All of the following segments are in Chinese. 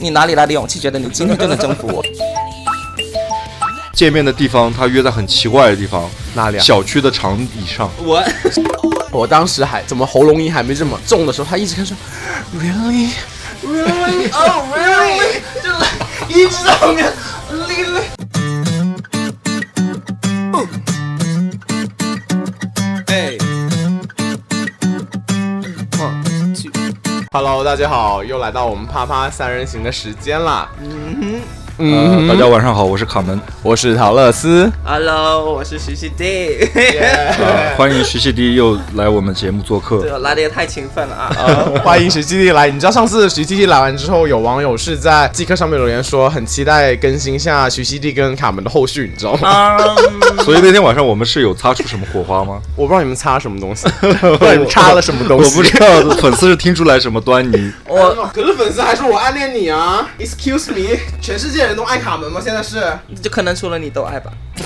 你哪里来的勇气，觉得你今天就能征服我？见面的地方，他约在很奇怪的地方，哪里啊？小区的长椅上。我？我当时还怎么喉咙音还没这么重的时候，他一直开始说 really? Really? Oh really? 就一直在后面 really。，Hello，大家好，又来到我们啪啪三人行的时间啦。呃，大家晚上好，我是卡门，我是陶乐斯。，Hello，我是徐熙娣。呃欢迎徐熙娣又来我们节目做客对。我来的也太勤奋了啊！呃，欢迎徐熙娣来。你知道上次徐熙娣来完之后，有网友是在即刻上面留言说，很期待更新下徐熙娣跟卡门的后续，你知道吗？啊，所以那天晚上我们是有擦出什么火花吗？我不知道你们擦什么东西，不知道你们插了什么东西。我不知道粉丝是听出来什么端倪。我可是粉丝还说我暗恋你啊！Excuse me，全世界人都爱卡门吗？现在是？就可能除了你都爱吧。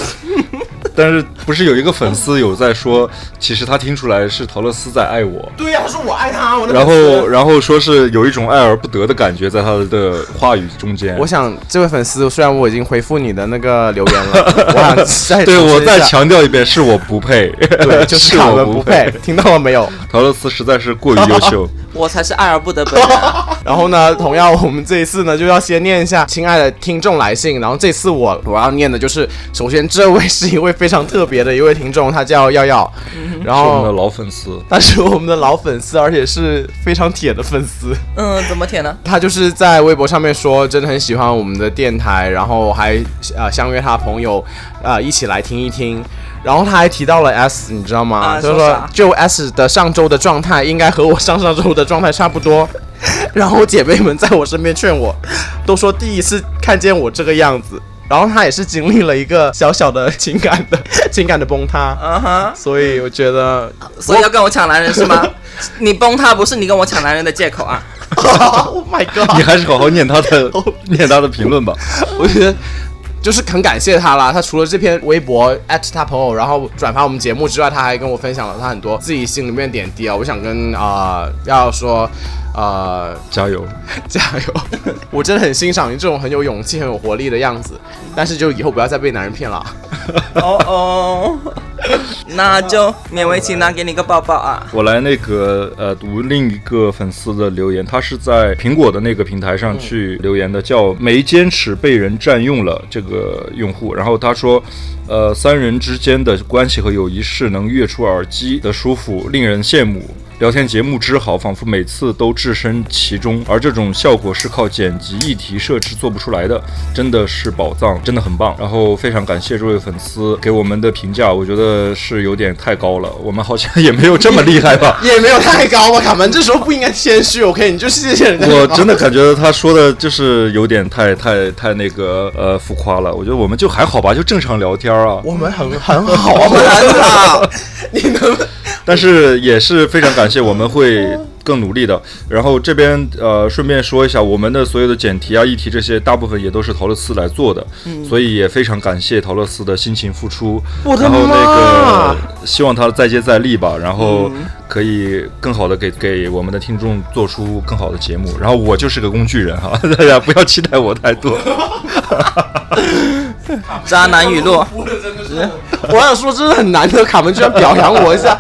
但是不是有一个粉丝有在说，其实他听出来是陶乐斯在爱我，对呀、他说我爱他，我的然后然后说是有一种爱而不得的感觉在他的话语中间。我想这位粉丝，虽然我已经回复你的那个留言了，我想再对我再强调一遍，是我不配，对，就是卡我门不配，听到了没有？陶乐斯实在是过于优秀。我才是爱而不得本人。然后呢，同样我们这一次呢，就要先念一下亲爱的听众来信。然后这次我我要念的就是，首先这位是一位非常特别的一位听众，他叫耀耀，然后我们的老粉丝，他是我们的老粉丝，而且是非常铁的粉丝。嗯，怎么铁呢？他就是在微博上面说，真的很喜欢我们的电台，然后还呃相约他朋友呃一起来听一听。然后他还提到了 S，你知道吗？他说啊说就 S 的上周的状态应该和我上上周的状态差不多。然后姐妹们在我身边劝我，都说第一次看见我这个样子。然后他也是经历了一个小小的情感的 情感的崩塌，嗯哼，所以我觉得所以要跟我抢男人是吗？你崩塌不是你跟我抢男人的借口啊！，Oh my god！你还是好好念他的念他的评论吧。我觉得就是很感谢他啦。他除了这篇微博艾特他朋友，然后转发我们节目之外，他还跟我分享了他很多自己心里面点滴啊。我想跟啊、要说。呃，加油！加油！我真的很欣赏你这种很有勇气、很有活力的样子，但是就以后不要再被男人骗了。哦 哦，那就勉为其难给你个抱抱啊！我来那个呃读另一个粉丝的留言，他是在苹果的那个平台上去留言的，叫没坚持被人占用了这个用户。然后他说，呃，三人之间的关系和友谊是能跃出耳机的舒服，令人羡慕。聊天节目之好，仿佛每次都置身其中，而这种效果是靠剪辑、议题设置做不出来的，真的是宝藏，真的很棒。然后非常感谢这位粉丝给我们的评价，我觉得是有点太高了，我们好像也没有这么厉害吧。也没有太高吧，卡门，这时候不应该谦虚，OK？你就谢谢人家。我真的感觉他说的就是有点太太太那个呃浮夸了，我觉得我们就还好吧，就正常聊天啊。我们很很好啊，很好，你能但是也是非常感谢，我们会更努力的。然后这边呃顺便说一下，我们的所有的简题啊、议题这些，大部分也都是陶乐斯来做的，所以也非常感谢陶乐斯的辛勤付出。我的然后那个希望他再接再厉吧，然后可以更好的给给我们的听众做出更好的节目。然后我就是个工具人哈，大家不要期待我太多。渣男语录 我想说，真的很难得，卡门居然表扬我一下。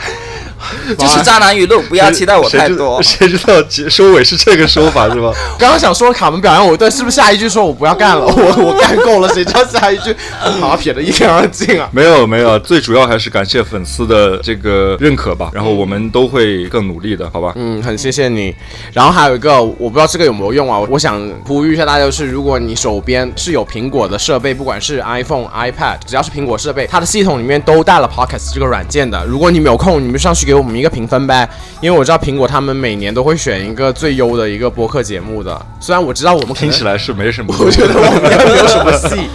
就是渣男语录，不要期待我太多。谁知道结收尾是这个说法是吧？刚刚想说卡门表扬我一顿，是不是下一句说我不要干了？我我干够了，谁知道下一句把他撇的一干二净啊？没有没有，最主要还是感谢粉丝的这个认可吧。然后我们都会更努力的，好吧？嗯，很谢谢你。然后还有一个，我不知道这个有没有用啊？我想呼吁一下大家，就是如果你手边是有苹果的设备，不管是 iPhone、iPad，只要是苹果设备，它的系统里面都带了 Podcast 这个软件的。如果你没有空，你们上去给我们一个评分呗，因为我知道苹果他们每年都会选一个最优的一个播客节目的。虽然我知道我们听起来是没什么。我觉得我们应该没有什么戏，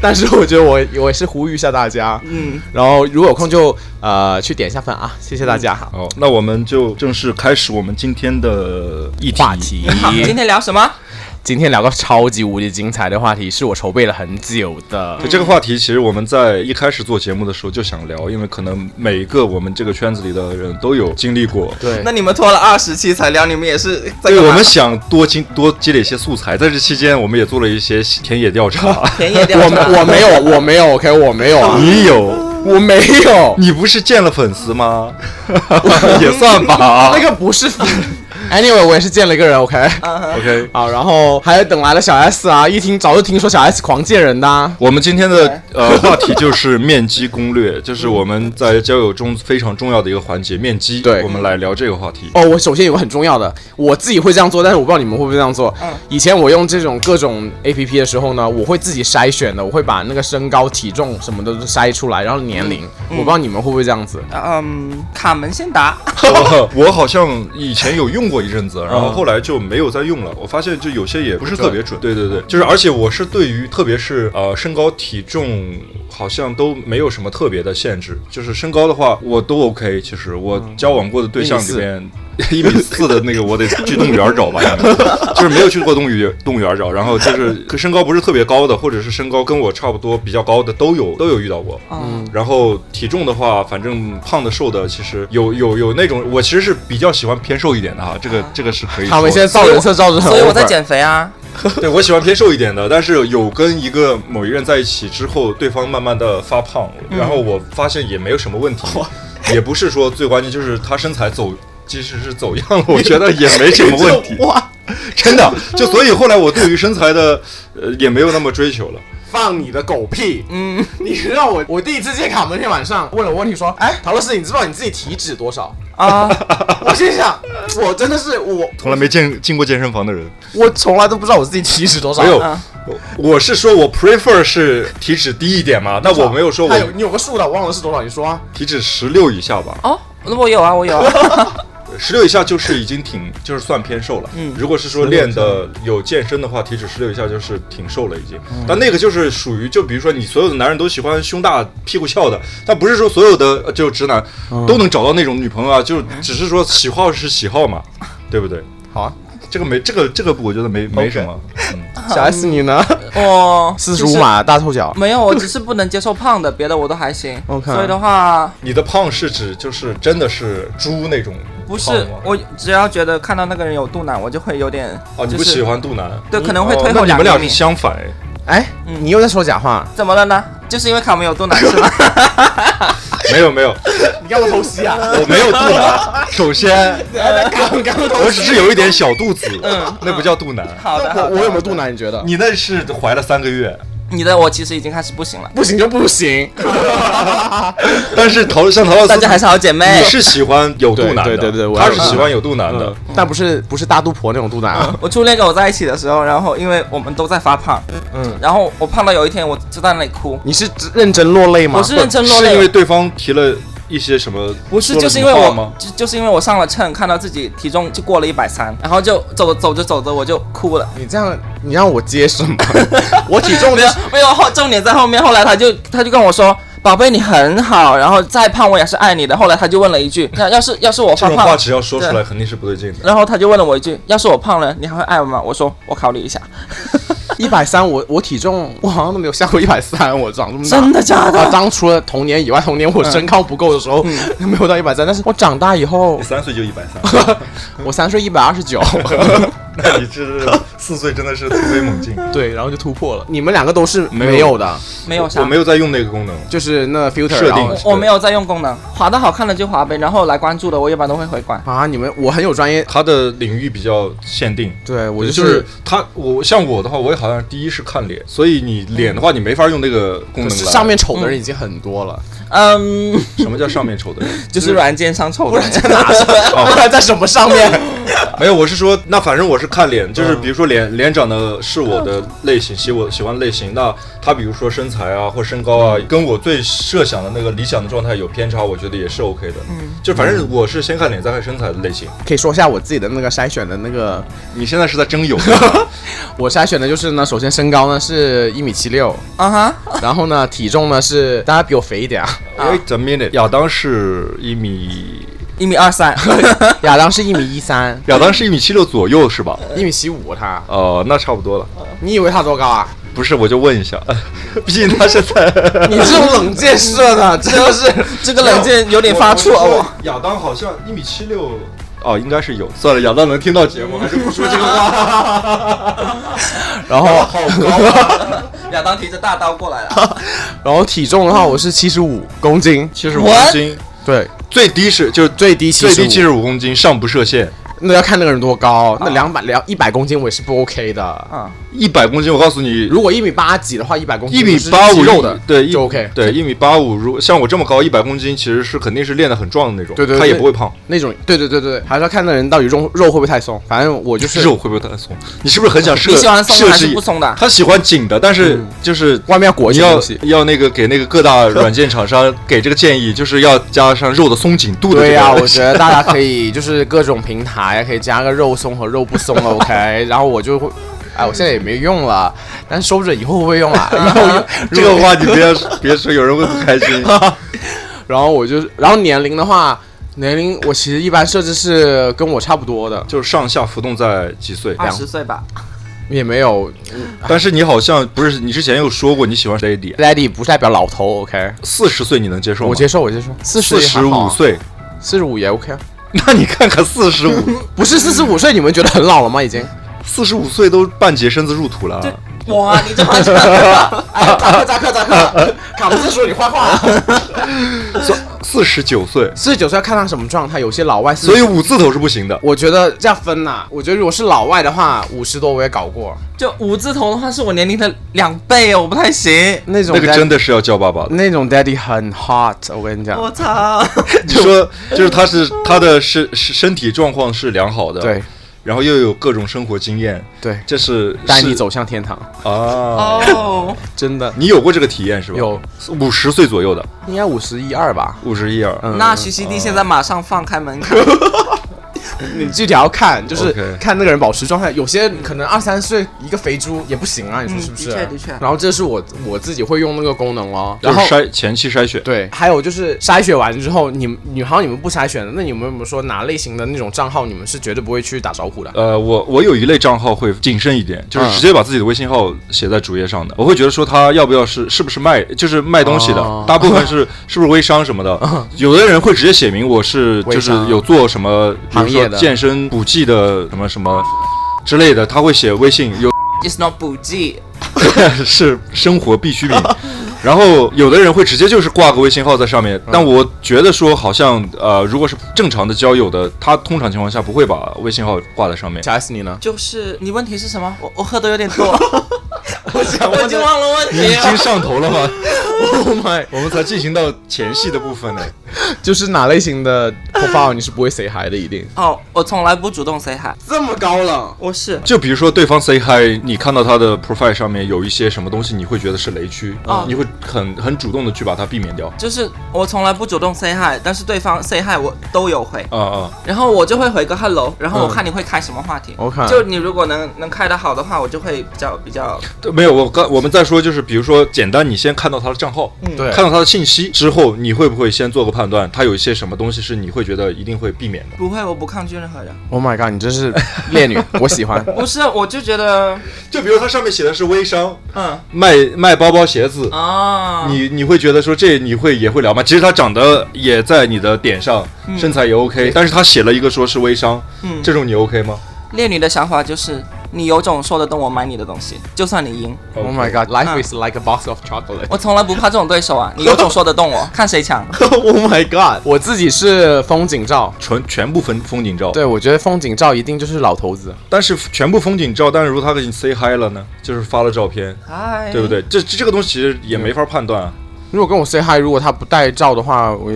但是我觉得我我也是呼吁一下大家，嗯，然后如果有空就呃去点一下分啊，谢谢大家。好，那我们就正式开始我们今天的议题。话题好，今天聊什么？今天聊个超级无敌精彩的话题，是我筹备了很久的。就这个话题，其实我们在一开始做节目的时候就想聊，因为可能每一个我们这个圈子里的人都有经历过。对那你们拖了二十期才聊，你们也是在对，我们想多经多积累一些素材，在这期间我们也做了一些田野调查。田野调查。我没我没有我没有 OK 我没有啊，你有？我没有，你不是见了粉丝吗？也算吧。那个不是。Anyway，我也是见了一个人 OK。OK，好，然后还有等来了小 S 啊，一听早就听说小 S 狂见人的啊、我们今天的呃话题就是面基攻略，就是我们在交友中非常重要的一个环节——面基。对我们来聊这个话题。哦，我首先有个很重要的，我自己会这样做，但是我不知道你们会不会这样做。以前我用这种各种 A P P 的时候呢，我会自己筛选的，我会把那个身高、体重什么的都筛出来，然后年龄，我不知道你们会不会这样子。嗯，卡门先答。我 我好像以前有用过一阵子，然后后来就没有再用了。我发现就有些也不是特别准。对对对，就是而且我是对于特别是呃身高体重好像都没有什么特别的限制，就是身高的话我都 OK。其实我交往过的对象里面。一米四的那个，我得去动物园找吧，就是没有去过动物园动物园找，然后就是 可身高不是特别高的，或者是身高跟我差不多比较高的都有都有遇到过。嗯，然后体重的话，反正胖的瘦的，其实有有有那种，我其实是比较喜欢偏瘦一点的哈，这个这个是可以的。他们现在造人设造的很所以我在减肥啊。对我喜欢偏瘦一点的，但是有跟一个某一人在一起之后，对方慢慢的发胖，然后我发现也没有什么问题，也不是说最关键就是他身材走，即使是走样了，我觉得也没什么问题。哇，真的，就所以后来我对于身材的呃也没有那么追求了。放你的狗屁！嗯，你让我我第一次见卡门那天晚上问了我问题说，哎，陶老师，你知不知道你自己体脂多少？啊，我心想，我真的是我 从来没见进过健身房的人，我从来都不知道我自己体脂多少。没有啊，我我是说我 prefer 是体脂低一点嘛，但我没有说我有你有个数的，我忘了是多少，你说啊？体脂十六以下吧，哦，那我有啊，我有啊。十六以下就是已经挺就是算偏瘦了。嗯，如果是说练的有健身的话，体脂十六以下就是挺瘦了已经。但那个就是属于就比如说你所有的男人都喜欢胸大屁股翘的，但不是说所有的呃就直男都能找到那种女朋友啊，就只是说喜好是喜好嘛，对不对？好啊，这个没这个这个我觉得没没什么。嗯，小 S 你呢？哦四十五码大臭脚。没有，我只 是不能接受胖的，别的我都还行。OK 所以的话，你的胖是指就是真的是猪那种不是我只要觉得看到那个人有肚腩，我就会有点哦，你不喜欢肚腩？对，可能会哦退那你们俩。相反哎。哎，你又在说假话？怎么了呢？就是因为卡门有肚腩 是吗？没有没有，你干嘛偷袭啊？我没有肚腩。首先，我只是有一点小肚子，嗯那不叫肚腩。好的，好的我我有没有肚腩？你觉得？你那是怀了三个月，你的我其实已经开始不行了，不行就不行。但是陶像陶乐斯，大家还是好姐妹你。是喜欢有肚腩的，对对对对我他是喜欢有肚腩的嗯。但不是不是大肚婆那种肚腩啊。我初恋跟我在一起的时候，然后因为我们都在发胖，嗯，然后我胖到有一天我就在那里哭，你是认真落泪吗？我是认真落泪是因为，对方提了一些什么？不是就是因为我？就就是因为我上了秤，看到自己体重就过了一百三，然后就走走着走着我就哭了。你这样，你让我接什么？我体重没有没有后重点在后面，后来他就他就跟我说。宝贝，你很好，然后再胖我也是爱你的。后来他就问了一句：“那要是要是我发胖，这种话只要说出来，肯定是不对劲的。然后他就问了我一句：“要是我胖了，你还会爱我吗？”我说：“我考虑一下。一百三，我我体重我好像都没有下过一百三，我长这么”大。真的假啊，的？当除了童年以外，童年我身高不够的时候，没有到一百三，但是我长大以后你，三岁就一百三，我三岁一百二十九，那你这四岁真的是突飞猛进。对，然后就突破了。你们两个都是没有的，没有啥，我没有在用那个功能，就是那个 filter 设定我没有在用功能，滑的好看的就滑呗，然后来关注的我一般都会回关。啊，你们我很有专业，他的领域比较限定。对我就就是他，我像我的话，我也好像第一是看脸，所以你脸的话，你没法用那个功能上面丑的人已经很多了，嗯，什么叫上面丑的人？就是软件上丑的人。不然在什么上面？没有，我是说，那反正我是看脸，就是比如说脸脸长得是我的类型，喜我喜欢类型，那他比如说身材啊或身高啊，跟我最设想的那个理想的状态有偏差，我觉得也是 OK 的。嗯，就反正我是先看脸再看身材的类型。可以说一下我自己的那个筛选的那个，你现在是在征友？我筛选的就是呢，首先身高呢是一米七六，啊哈，然后呢体重呢是大家比我肥一点啊，Wait a minute，亚当是一米一米二三，亚当是一米一三，亚当是一米七六左右是吧？一米七五他，哦，那差不多了。你以为他多高啊？不是，我就问一下，毕竟他 是在你这种冷箭射的，真的是这个冷箭有点发怵哦！亚当好像一米七六。哦，应该是有。算了，亚当能听到节目，还是不说这个话。然后好高啊！亚当提着大刀过来了，然后体重的话，我是七十五公斤，七十五公斤，对，最低是就最低七十最低七十五公斤，上不设限。那要看那个人多高，那两百两一百公斤我也是不 OK 的。啊，一百公斤，我告诉你，如果一米八几的话，一百公斤一米是八五肉的，对，一就 OK。对，一米八五，如像我这么高，一百公斤，其实是肯定是练得很壮的那种。对对他也不会胖。那种，对对对对，还是要看那人到底肉肉会不会太松。反正我就是肉会不会太松？你是不是很想设你喜欢松还是不松的？他喜欢紧的，但是就是外面要裹一些东西。要那个给那个各大 软件厂商给这个建议，就是要加上肉的松紧度的。对呀、我觉得大家可以就是各种平台可以加个肉松和肉不松的 OK，然后我就会，哎，我现在也没用了，但是收着以后会不会用啊，以后用 这个话你别别说，有人会不开心。然后我就，然后年龄的话，年龄我其实一般设置是跟我差不多的，就是上下浮动在几岁？二十岁吧，也没有但是你好像不是，你之前有说过你喜欢 Daddy，daddy 不代表老头 OK，四十岁你能接受吗？我接受我接受，四四十五，岁，四十五也 OK 啊，那你看看四十五，不是四十五岁，你们觉得很老了吗？已经？四十五岁都半截身子入土了。哇，你这话讲的，哎，扎克扎克扎克，卡布斯说你坏话。四十九岁，四十九岁要看他什么状态，有些老外是，所以五字头是不行的。我觉得这样分呐、我觉得如果是老外的话，五十多我也搞过，就五字头的话是我年龄的两倍哦，我不太行。那种那个真的是要叫爸爸的。那种 daddy 很 hot，我跟你讲，我操！你说，就是他是他的身身身体状况是良好的，对，然后又有各种生活经验，对，这是是带你走向天堂，啊。哦，真的。你有过这个体验是吧？有，五十岁左右的，应该五十一二吧。五十一二。嗯。那徐熙娣现在马上放开门槛，你具体要看，就是看那个人保持状态。有些可能二三岁一个肥猪也不行啊，你说嗯是不是？的确的确然后这是我我自己会用那个功能哦。就然后是筛前期筛选，对，还有就是筛选完之后，你们女好像你们不筛选的，那你们有没有说哪类型的那种账号你们是绝对不会去打招呼的？呃，我我有一类账号会谨慎一点，就是嗯直接把自己的微信号写在主页上的。我会觉得说他要不要是是不是卖，就是卖东西的，哦大部分是 是不是微商什么的。有的人会直接写明我是就是有做什么，行业健身补剂的什么什么之类的，他会写微信有 It's not 补剂，是生活必需品。然后有的人会直接就是挂个微信号在上面，但我觉得说好像呃，如果是正常的交友的，他通常情况下不会把微信号挂在上面。小 S 你呢？就是你问题是什么？我我喝的有点多，我 想我已经忘了问题已经。上头了吗？Oh my，我们才进行到前戏的部分呢。就是哪类型的 profile 你是不会 say hi 的，一定哦，我从来不主动 say hi，这么高冷。我是就比如说对方 say hi，你看到他的 profile 上面有一些什么东西，你会觉得是雷区，哦你会很很主动的去把它避免掉。就是我从来不主动 say hi，但是对方 say hi 我都有回，啊啊，然后我就会回个 hello，然后我嗯看你会开什么话题。OK 就你如果能能开得好的话，我就会比较比较对没有，我刚我们再说，就是比如说简单，你先看到他的账号，对看到他的信息之后，你会不会先做个判断，他有一些什么东西是你会觉得一定会避免的？不会，我不抗拒任何人。Oh my god，你真是烈女，我喜欢。不是，我就觉得，就比如他上面写的是微商，嗯卖卖包包鞋子。啊，你你会觉得说这你会也会聊吗？其实他长得也在你的点上，身材也 OK，但是他写了一个说是微商，嗯这种你 OK 吗？烈女的想法就是，你有种说得动我买你的东西，就算你赢，Oh my god，life is like a box of chocolate。我从来不怕这种对手啊！你有种说得动我，看谁强。Oh my god，我自己是风景照。全全部风风景照，对，我觉得风景照一定就是老头子。但是全部风景照，但是如果他给你 say hi 了呢，就是发了照片，嗨，对不？对？这这这个东西其实也没法判断啊。如果跟我 say hi，如果他不带照的话，我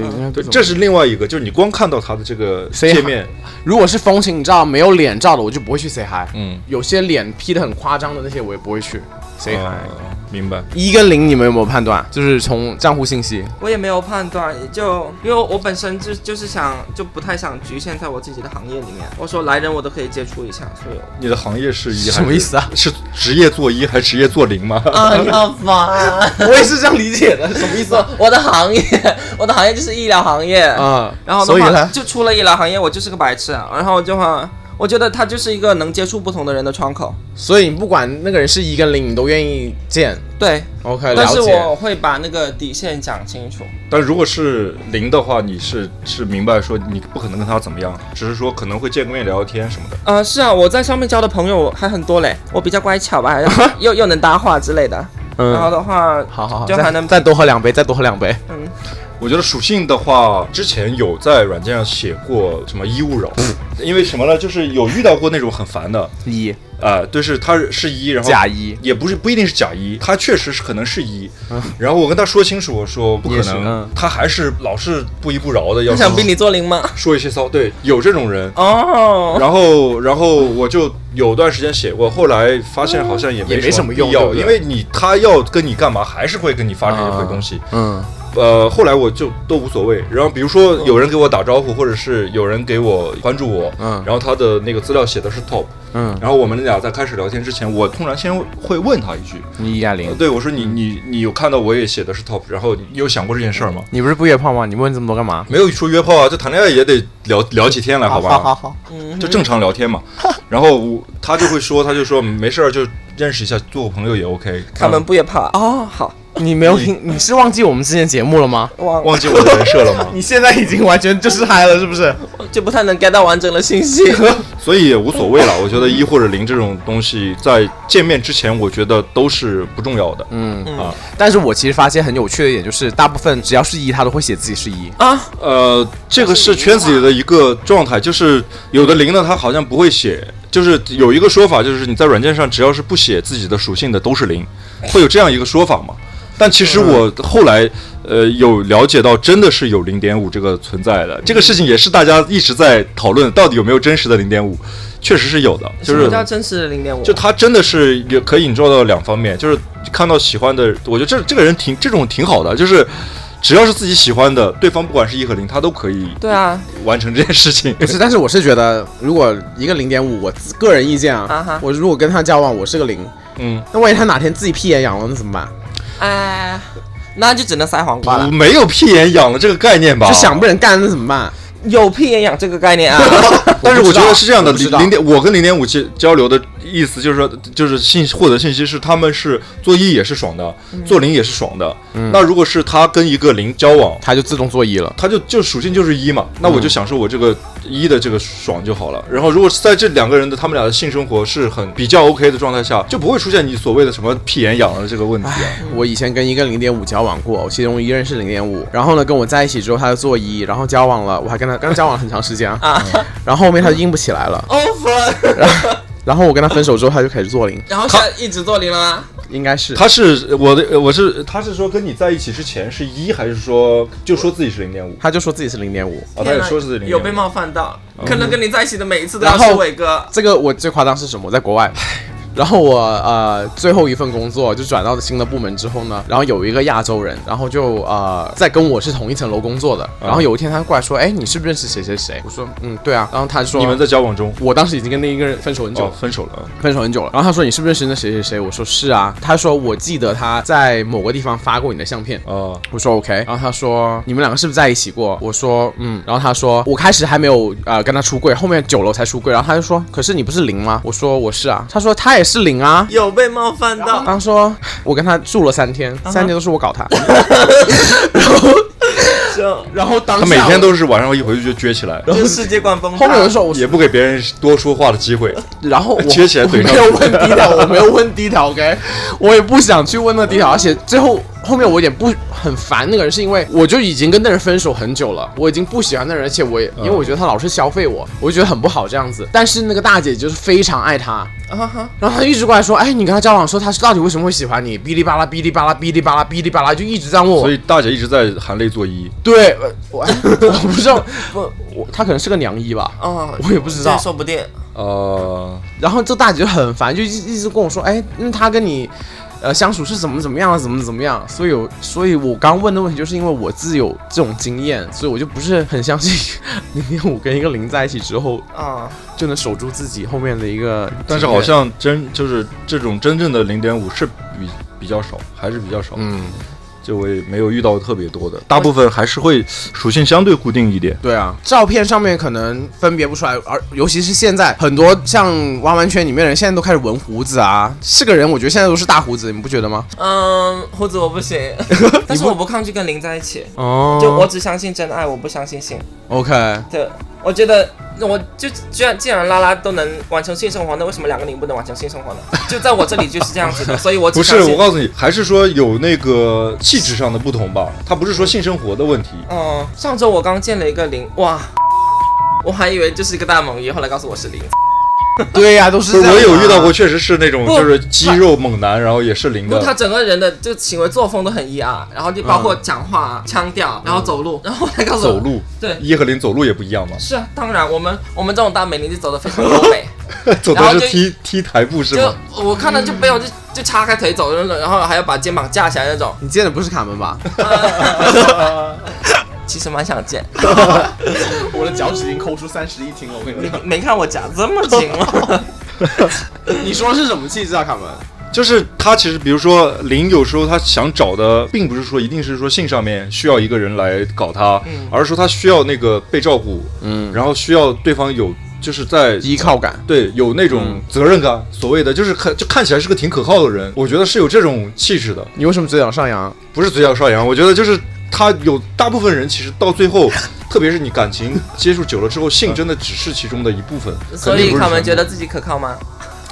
这是另外一个，就是你光看到他的这个界面，如果是风情照没有脸照的，我就不会去 say hi。嗯，有些脸 P 的很夸张的那些，我也不会去 say 啊 hi。明白。一跟零你们有没有判断？就是从账户信息，我也没有判断，也就因为我本身就就是想就不太想局限在我自己的行业里面。我说来人我都可以接触一下，所以你的行业是一是什么意思啊？是职业做一还是职业做零吗？啊，你好烦。我也是这样理解的，什么意思啊？我的行业，我的行业就是医疗行业。啊，然后的话所以呢，就出了医疗行业，我就是个白痴啊。然后就话，我觉得它就是一个能接触不同的人的窗口。所以你不管那个人是一跟零，你都愿意见。对，OK，但是。我会把那个底线讲清楚。但如果是零的话，你是是明白说你不可能跟他怎么样，只是说可能会见个面聊聊天什么的。呃，是啊，我在上面交的朋友还很多嘞，我比较乖巧吧，又 又能搭话之类的。然后嗯，的话，好好好，就还能再再多喝两杯，再多喝两杯。嗯，我觉得属性的话，之前有在软件上写过什么一勿扰，因为什么呢？就是有遇到过那种很烦的，一啊、对，是他是一，然后假一，也不是不一定是假一，他确实是可能是一，然后我跟他说清楚，我说不可能，嗯他还是老是不依不饶的要他想逼你做零吗？说一些骚，对，有这种人。哦，然后，然后我就有段时间写过，后来发现好像也也没什么必要，因为你他要跟你干嘛，还是会跟你发生一些东西。嗯，呃，后来我就都无所谓。然后比如说有人给我打招呼，或者是有人给我关注我，嗯然后他的那个资料写的是 top，嗯，然后我们俩在开始聊天之前，我通常先会问他一句，你一加零呃，对我说你你你有看到我也写的是 top，然后你有想过这件事儿吗？你不是不约炮吗？你问这么多干嘛？没有说约炮啊，就谈恋爱也得聊聊起天来，好吧？好好好，嗯就正常聊天嘛。然后我他就会说，他就说没事儿，就认识一下，做个朋友也 OK。他们不也怕？哦，好，你没有听？你是忘记我们之前节目了吗？忘忘记我的人设了吗？你现在已经完全就是嗨了，是不是？就不太能 get 到完整的信息。所以也无所谓了。我觉得一或者零这种东西，在见面之前，我觉得都是不重要的。嗯啊，但是我其实发现很有趣的一点就是，大部分只要是一，他都会写自己是一。啊，呃，这个是圈子里的一个状态，就是有的零呢，他好像不会写，就是有一个说法，就是你在软件上只要是不写自己的属性的都是零，会有这样一个说法嘛？但其实我后来呃有了解到，真的是有零点五这个存在的，这个事情也是大家一直在讨论，到底有没有真实的零点五，确实是有的，就是叫真实的零点五？就他真的是也可以引照到两方面，就是看到喜欢的，我觉得这这个人挺这种挺好的，就是只要是自己喜欢的，对方不管是一和零，他都可以对啊，完成这件事情。不是，但是我是觉得，如果一个零点五，我个人意见啊我如果跟他交往，我是个零，嗯，那万一他哪天自己屁眼痒了，那怎么办？哎，那就只能塞黄瓜了。没有屁眼痒了这个概念吧？就想被人干，那怎么办？有屁眼痒这个概念啊？但是我觉得是这样的，零零点，我跟零点五交交流的意思就是说，就是信获得信息是他们是做一也是爽的，做零也是爽的。那如果是他跟一个零交往，他就自动做一了。他就就属性就是一嘛，那我就享受我这个一的这个爽就好了。然后如果是在这两个人的他们俩的性生活是很比较 OK 的状态下，就不会出现你所谓的什么屁眼痒的这个问题啊。我以前跟一个零点五交往过，我其中一人是零点五，然后呢跟我在一起之后他就做一，然后交往了，我还跟他跟他交往了很长时间啊，然后后面他就硬不起来了，over，然后我跟他分手之后他就开始做零，然后现在一直做零了吗？应该是他是我的，我是他是说跟你在一起之前是一，还是说就说自己是零点五？他就说自己是零点五，哦，他也说是零点有被冒犯到，可能跟你在一起的每一次都然后要是伟哥。这个我最夸张是什么？我在国外。然后我呃最后一份工作就转到了新的部门之后呢，然后有一个亚洲人，然后就呃在跟我是同一层楼工作的，然后有一天他过来说，哎，你是不是认识谁谁谁？我说，嗯，对啊。然后他就说，你们在交往中我当时已经跟那一个人分手很久哦，分手了。分手很久了。然后他说你是不是认识那谁谁谁？我说是啊。他说我记得他在某个地方发过你的相片。哦，我说 OK，然后他说你们两个是不是在一起过？我说嗯，然后他说我开始还没有呃跟他出柜，后面久了才出柜。然后他就说可是你不是零吗？我说我是啊。他说他也是零啊。有被冒犯到，他说我跟他住了三天，三天都是我搞他。就然后当他每天都是晚上一回去就撅起来，就世界观崩塌。后面有的时候我也不给别人多说话的机会。然后我 撅起来我怼上没有问第一条，我没有问第一条，OK，我也不想去问那第一条，而且最后后面我有点不很烦那个人，是因为我就已经跟那人分手很久了，我已经不喜欢那人，而且我也因为我觉得他老是消费我，我就觉得很不好这样子。但是那个大姐就是非常爱他，然后他一直过来说，哎，你跟他交往的时候，他是到底为什么会喜欢你？哔哩吧啦，哔哩吧啦，哔哩吧啦，哔哩吧啦，就一直在问我所。以大姐一直在含泪作揖。对，呃我我不知道，不，我他可能是个娘医吧，嗯，我也不知道说不定。呃，然后这大姐就很烦，就一一直跟我说，哎，那他跟你，呃相处是怎么怎么样，怎么怎么样。所以我，所以我刚问的问题，就是因为我自己有这种经验，所以我就不是很相信 零点五跟一个零在一起之后啊，就能守住自己后面的一个。但是好，像真就是这种真正的零点五是比比较少，还是比较少。嗯，就我也没有遇到特别多的，大部分还是会属性相对固定一点。对啊，照片上面可能分别不出来，而尤其是现在很多像弯弯圈里面的人，现在都开始纹胡子啊。是个人，我觉得现在都是大胡子，你们不觉得吗？嗯，胡子我不行，但是我不抗拒跟零在一起。哦就我只相信真爱，我不相信性。OK，对，我觉得我就既然既然拉拉都能完成性生活，那为什么两个零不能完成性生活呢？就在我这里就是这样子的，所以我不是，我告诉你，还是说有那个气质上的不同吧。他不是说性生活的问题。嗯，上周我刚见了一个零，哇，我还以为就是一个大猛爷，后来告诉我是零。对呀、都是，这样、啊我有遇到过，。确实是那种就是肌肉猛男，然后也是零不，他。整个人的这个行为作风都很一啊，然后就包括讲话、腔调，然后走路，然后他告诉我走，路，对一和零走路也不一样嘛，是啊，当然我们我们这种大美女就 走的非常优美，走然后就的是踢踢台步是就吗？我看到就背后就就叉开腿走的那种，然后还要把肩膀架起来那种，你见的不是卡门吧？其实蛮想见。我的脚趾已经抠出三室一厅了，我跟你讲。没看我夹这么紧吗？你说的是什么气质啊，卡门？就是他其实，比如说林，有时候他想找的，并不是说一定是说性上面需要一个人来搞他，而是说他需要那个被照顾，嗯，然后需要对方有就是在依靠感。对有那种责任感，所谓的就是看就看起来是个挺可靠的人，我觉得是有这种气质的，你为什么嘴角上扬？不是嘴角上扬，我觉得就是他有大部分人其实到最后，特别是你感情接触久了之后，性真的只是其中的一部分，所以他们觉得自己可靠吗？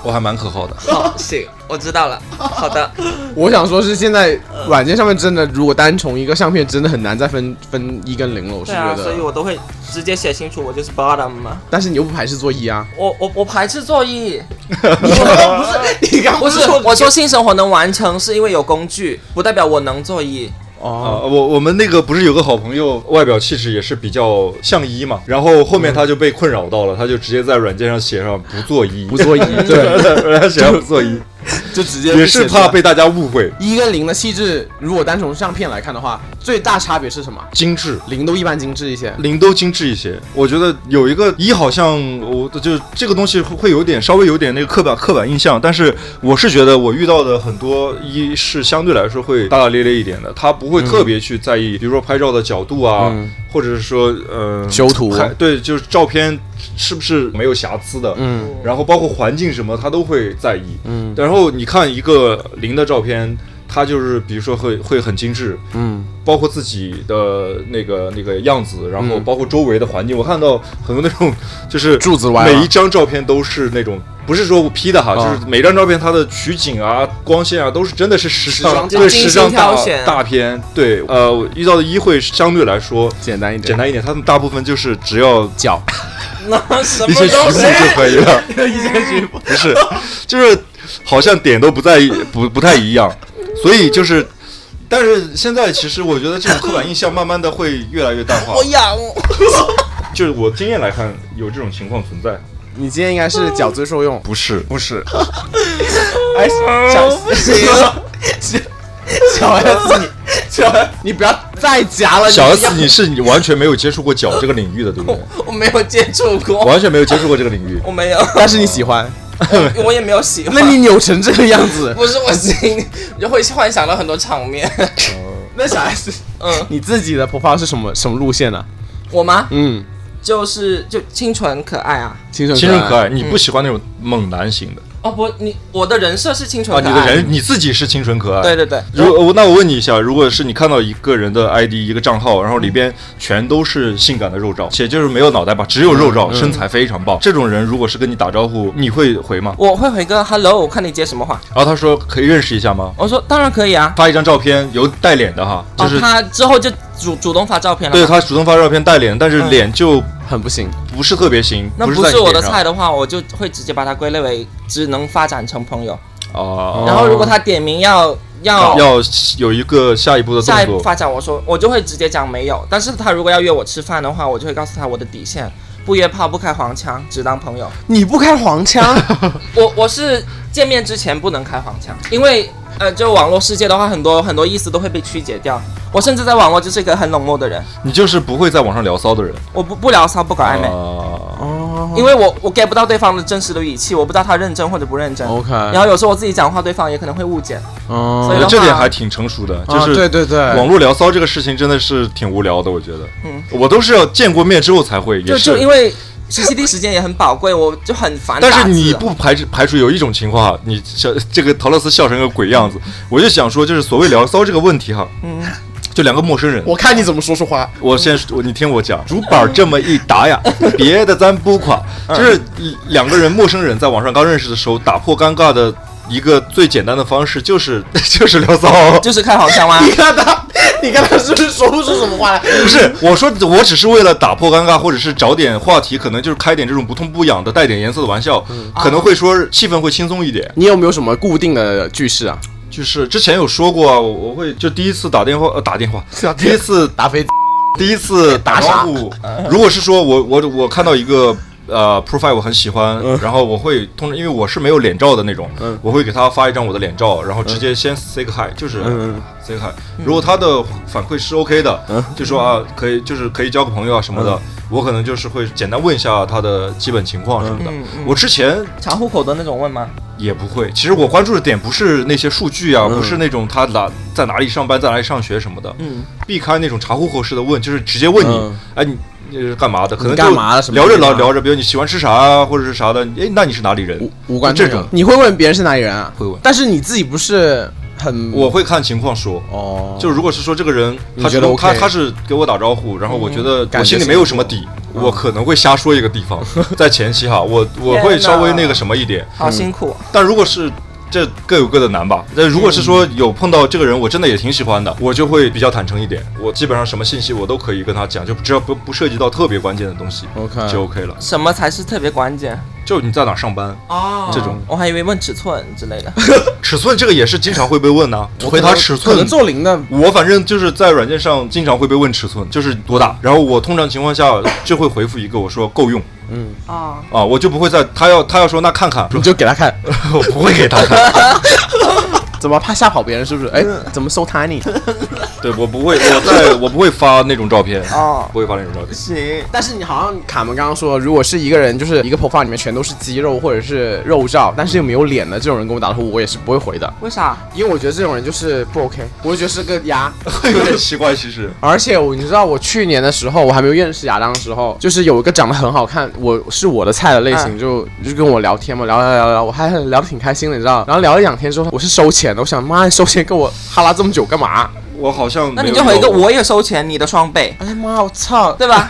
我还蛮可靠的。好，行，我知道了。好的，我想说，是现在软件上面真的，如果单从一个相片，真的很难再分分一跟零了。我是觉得，所以我都会直接写清楚，我就是 bottom 嘛。但是你又不排斥做一啊？我我我排斥做一。不是，你刚不是我说性生活能完成是因为有工具，不代表我能作揖。啊，哦，我我们那个不是有个好朋友，外表气质也是比较像一嘛，然后后面他就被困扰到了，他就直接在软件上写上不做一，不做一，对，他写上不做一，就直接也是怕被大家误会，一跟零的气质，如果单从相片来看的话，最大差别是什么？精致。零都一般精致一些。零都精致一些，我觉得有一个一好像我就这个东西会会有点稍微有点那个刻板刻板印象，但是我是觉得我遇到的很多一是相对来说会大大咧咧一点的，他不会特别去在意，比如说拍照的角度啊，嗯或者是说呃修图。拍对，就是照片是不是没有瑕疵的，嗯。然后包括环境什么，他都会在意。嗯。然后你看一个零的照片，他就是比如说会会很精致，嗯，包括自己的那个那个样子，然后嗯。包括周围的环境，我看到很多那种就是柱子歪了。每一张照片都是那种。不是说我 P 的哈，啊就是每张照片它的取景啊、光线啊都是真的是时时装对时尚大大片。对，呃，我遇到的衣会相对来说简单一点，简单一点，他们大部分就是只要脚。那什一些局部么东西？就可以了。不是，就是好像点都不在一不不太一样，所以就是，但是现在其实我觉得这种刻板印象慢慢的会越来越淡化 我。痒。就是我经验来看，有这种情况存在。你今天应该是脚最受用。不是，不是，哎，小哦不行，小 S 你小 S 你不要再夹了。小 S 你是你完全没有接触过脚这个领域的，对不对？我没有接触过，完全没有接触过这个领域。我没有，但是你喜欢，我也没有喜欢。那你扭成这个样子，不是我心，就会幻想到很多场面。那小 S，嗯，你自己的 profile 是什么什么路线呢？我吗？嗯，就是就清纯可爱啊。清纯清纯可爱，你不喜欢那种猛男型的哦不，你我的人设是清纯啊？可爱。你的人你自己是清纯可爱。对对对，如果那我问你一下，如果是你看到一个人的 ID 一个账号，然后里边全都是性感的肉照，且就是没有脑袋吧，只有肉照，身材非常棒，这种人如果是跟你打招呼，你会回吗？我会回个 hello，看你接什么话。然后他说可以认识一下吗？我说当然可以啊。发一张照片，有带脸的哈，就是、哦、他之后就主主动发照片了。对。他主动发照片带脸，但是嗯脸就很不行。不是特别行，那不不是我的菜的话，我就会直接把它归类为只能发展成朋友。哦，然后如果他点名要要要有一个下一步的动作。下一步发展，我说我就会直接讲没有。但是他如果要约我吃饭的话，我就会告诉他我的底线：不约炮，不开黄腔，只当朋友。你不开黄腔，我我是见面之前不能开黄腔，因为呃，就网络世界的话，很多很多意思都会被曲解掉。我甚至在网络就是一个很冷漠的人，你就是不会在网上聊骚的人。我不不聊骚，不搞暧昧，哦，因为我我 get 不到对方的真实的语气，我不知道他认真或者不认真。OK 然后有时候我自己讲话，对方也可能会误解。哦所以的话这点还挺成熟的，就啊是对对对网络聊骚这个事情真的是挺无聊的，我觉得。嗯，我都是要见过面之后才会，也。就是就因为 CCD 时间也很宝贵，我就很烦。但是你不排除排除有一种情况哈，你笑这个陶乐斯笑成个鬼样子，我就想说，就是所谓聊骚这个问题哈，嗯，就两个陌生人，我看你怎么说出话。我先我你听我讲，竹板这么一打呀，别的咱不夸，就是两个人陌生人在网上刚认识的时候，打破尴尬的一个最简单的方式就是 就是聊骚。就是开黄腔吗？你看他，你看他是不是说不出什么话来？不是，我说我只是为了打破尴尬，或者是找点话题，可能就是开点这种不痛不痒的、带点颜色的玩笑，可能会说气氛会轻松一点。你有没有什么固定的句式啊？就是之前有说过啊，我我会就第一次打电话呃打电话，第一次打飞第一次打招呼，如果是说我我我看到一个呃 profile 我很喜欢，然后我会通常因为我是没有脸照的那种，我会给他发一张我的脸照，然后直接先 say 个 hi，就是 say 个 hi。如果他的反馈是 OK 的，就说啊可以就是可以交个朋友啊什么的，我可能就是会简单问一下他的基本情况什么的嗯嗯。我之前查户口的那种问吗？也不会。其实我关注的点不是那些数据啊，不是那种他哪在哪里上班，在哪里上学什么的，嗯，避开那种查户口式的问，就是直接问你，嗯哎你。你是干嘛的？可能就干嘛的什么聊着聊聊着，比如你喜欢吃啥啊，或者是啥的，哎，那你是哪里人？无关这种，你会问别人是哪里人啊？会问但是你自己不是很我会看情况说。哦，就如果是说这个人，他觉得他他他是给我打招呼，然后我觉得我心里没有什么底，我可能会瞎说一个地方，在前期哈，我我会稍微那个什么一点，好辛苦。但如果是这各有各的难吧。那如果是说有碰到这个人，我真的也挺喜欢的，我就会比较坦诚一点。我基本上什么信息我都可以跟他讲，就只要不不涉及到特别关键的东西 OK 就 OK 了。什么才是特别关键？就你在哪上班，啊这种。我还以为问尺寸之类的。尺寸这个也是经常会被问呢、回答尺寸。可能做零的。我反正就是在软件上经常会被问尺寸，就是多大，然后我通常情况下就会回复一个我说够用。嗯。啊，啊，我就不会在他要他要说那看看，你就给他看，我不会给他看，怎么怕吓跑别人是不是？哎，怎么 so tiny？对我不会，我在我不会发那种照片，啊不会发那种照片。行，但是你好像卡门刚刚说，如果是一个人，就是一个 profile 里面全都是肌肉或者是肉照，但是又没有脸的这种人跟我打招呼，我也是不会回的，为啥？因为我觉得这种人就是不 OK，我就觉得是个鸭。有点奇怪，其实而且我你知道，我去年的时候，我还没有认识亚当的时候，就是有一个长得很好看，我是我的菜的类型，嗯就就跟我聊天嘛，聊聊聊聊，我还聊得挺开心的，你知道。然后聊了两天之后，我是收钱的，我想妈，你收钱跟我哈拉这么久干嘛？我好像那你就回一个我也收钱，你的双倍，哎呀妈，我操！对吧？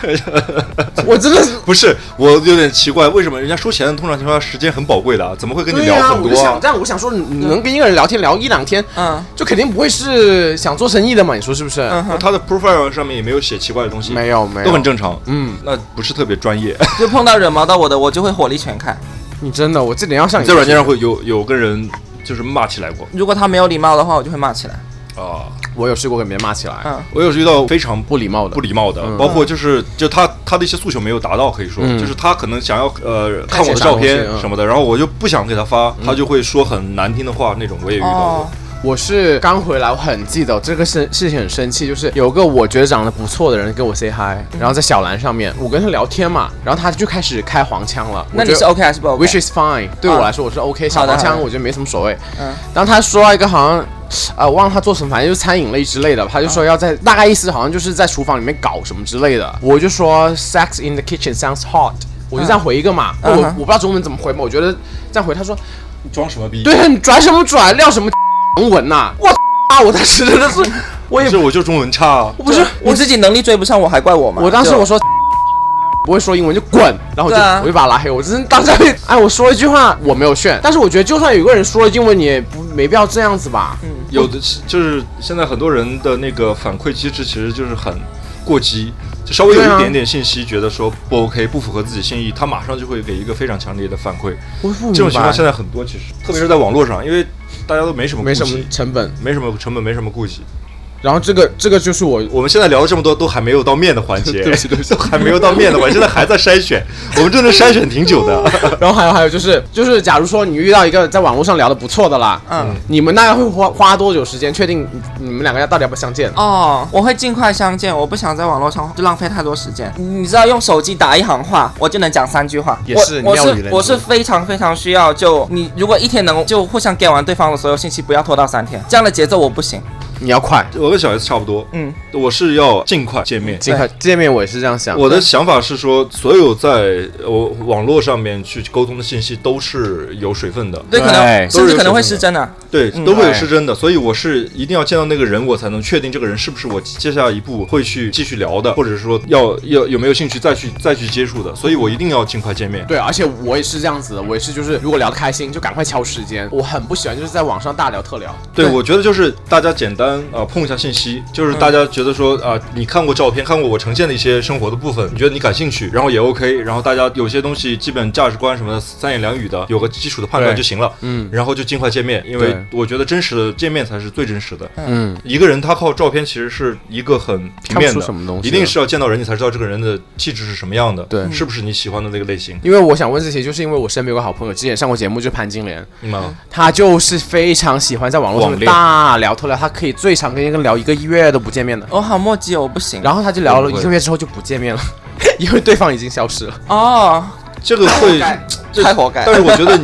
我真的是。不是，我有点奇怪，为什么人家收钱通常情况下时间很宝贵的啊，怎么会跟你聊很多啊？我就想这样，我想说，你你能跟一个人聊天聊一两天，嗯就肯定不会是想做生意的嘛？你说是不是？他的 profile 上面也没有写奇怪的东西，没有没有，都很正常，嗯，那不是特别专业。就碰到惹毛到我的，我就会火力全开。你真的，我这点要向你在软件上会有有跟人就是骂起来过如果他没有礼貌的话，我就会骂起来。啊？我有试过跟别人骂起来，嗯，我有遇到非常不礼貌的不。礼貌的，嗯包括就是就他他的一些诉求没有达到，可以说、嗯就是他可能想要呃看我的照片什么的，然后我就不想给他发，他就会说很难听的话那种，我也遇到过哦。，我是刚回来，我很记得这个事事情很生气，就是有个我觉得长得不错的人跟我 say hi，然后在小蓝上面，我跟他聊天嘛，然后他就开始开黄腔了。那你是 OK 还是不 OK？Which is fine，对我来说我是 OK，小黄腔我觉得没什么所谓。嗯然后他说到一个好像，呃，我忘了他做什么，反正就是餐饮类之类的，他就说要在大概意思好像就是在厨房里面搞什么之类的，我就说 Sex in the kitchen sounds hot，我就这样回一个嘛，我我不知道中文怎么回嘛，我觉得这样回，他说你装什么逼？对，你拽什么拽，撂什么文呐、我啊，我当时真的是，我也是我就中文差啊。不是我自己能力追不上，我还怪我吗？我当时我说不会说英文就滚，然后我就、啊我就把他拉黑。我真是当下被哎，我说一句话我没有炫，但是我觉得就算有个人说了英文，你也不没必要这样子吧。嗯有的就是现在很多人的那个反馈机制其实就是很过激，就稍微有一点点信息觉得说不 OK 不符合自己心意，他马上就会给一个非常强烈的反馈。这种情况现在很多，其实特别是在网络上，因为大家都没什么没什么成本。没什么成本，没什么顾忌。然后这个这个就是我我们现在聊了这么多，都还没有到面的环节，对不起对不起都还没有到面的环节，现在还在筛选，我们真的筛选挺久的。然后还有还有就是就是，假如说你遇到一个在网络上聊的不错的啦，嗯，你们大概会花花多久时间确定你你们两个要到底要不要相见？哦，我会尽快相见，我不想在网络上就浪费太多时间。你知道用手机打一行话，我就能讲三句话。也是我我是我是非常非常需要，就你如果一天能就互相 get 完对方的所有信息，不要拖到三天，这样的节奏我不行。你要快，我跟小 S 差不多，嗯，我是要尽快见面。尽快见面，我也是这样想。我的想法是说，所有在我网络上面去沟通的信息都是有水分的，对，可能甚都是至可能会失真的。对，嗯都会有失真的，所以我是一定要见到那个人，我才能确定这个人是不是我接下来一步会去继续聊的，或者说要要有没有兴趣再去再去接触的，所以我一定要尽快见面。对，而且我也是这样子的，我也是就是如果聊得开心就赶快敲时间。我很不喜欢就是在网上大聊特聊。对，对我觉得就是大家简单啊、呃碰一下信息，就是大家觉得说啊、你看过照片，看过我呈现的一些生活的部分，你觉得你感兴趣，然后也 OK，然后大家有些东西基本价值观什么的三言两语的有个基础的判断就行了，嗯然后就尽快见面，因为我觉得真实的见面才是最真实的。嗯，一个人他靠照片其实是一个很平面的什么东西一定是要见到人你才知道这个人的气质是什么样的，对。是不是你喜欢的那个类型？因为我想问这些，就是因为我身边有个好朋友，之前上过节目，就是潘金莲，嗯。啊，他就是非常喜欢在网络上面大聊特聊，他可以最长跟一个聊一个月都不见面的。我好墨迹哦，我不行。然后他就聊了一个月之后就不见面了，因为对方已经消失了。哦，这个会。太活该。但是我觉得